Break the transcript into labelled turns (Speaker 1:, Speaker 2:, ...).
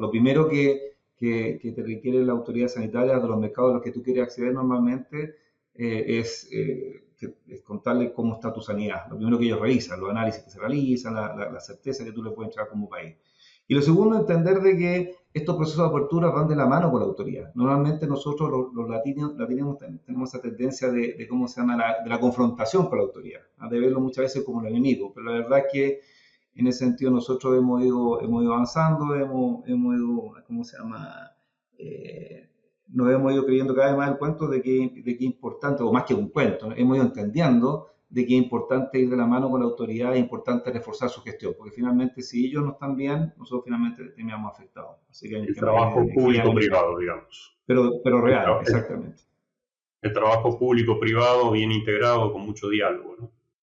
Speaker 1: lo primero que, que, te requiere la autoridad sanitaria de los mercados a los que tú quieres acceder normalmente eh, es, eh, es, contarle cómo está tu sanidad. Lo primero que ellos revisan, los análisis que se realizan, la, la, certeza que tú le puedes entregar como país. Y lo segundo, entender de que estos procesos de apertura van de la mano con la autoridad. Normalmente nosotros los, latinos, latinos tenemos esa tendencia de, cómo se llama, la, de la confrontación con la autoridad, de verlo muchas veces como el enemigo, pero la verdad es que en ese sentido nosotros hemos ido, hemos ido avanzando, hemos, hemos ido, ¿cómo se llama? Eh, nos hemos ido creyendo cada vez más el cuento de que, de que es importante, o más que un cuento, hemos ido entendiendo de que es importante ir de la mano con la autoridad, es importante reforzar su gestión, porque finalmente si ellos no están bien, nosotros finalmente terminamos afectados.
Speaker 2: Así que el trabajo público-privado, digamos.
Speaker 1: Pero, pero real, exactamente.
Speaker 2: El, trabajo público-privado bien integrado, con mucho diálogo, ¿no?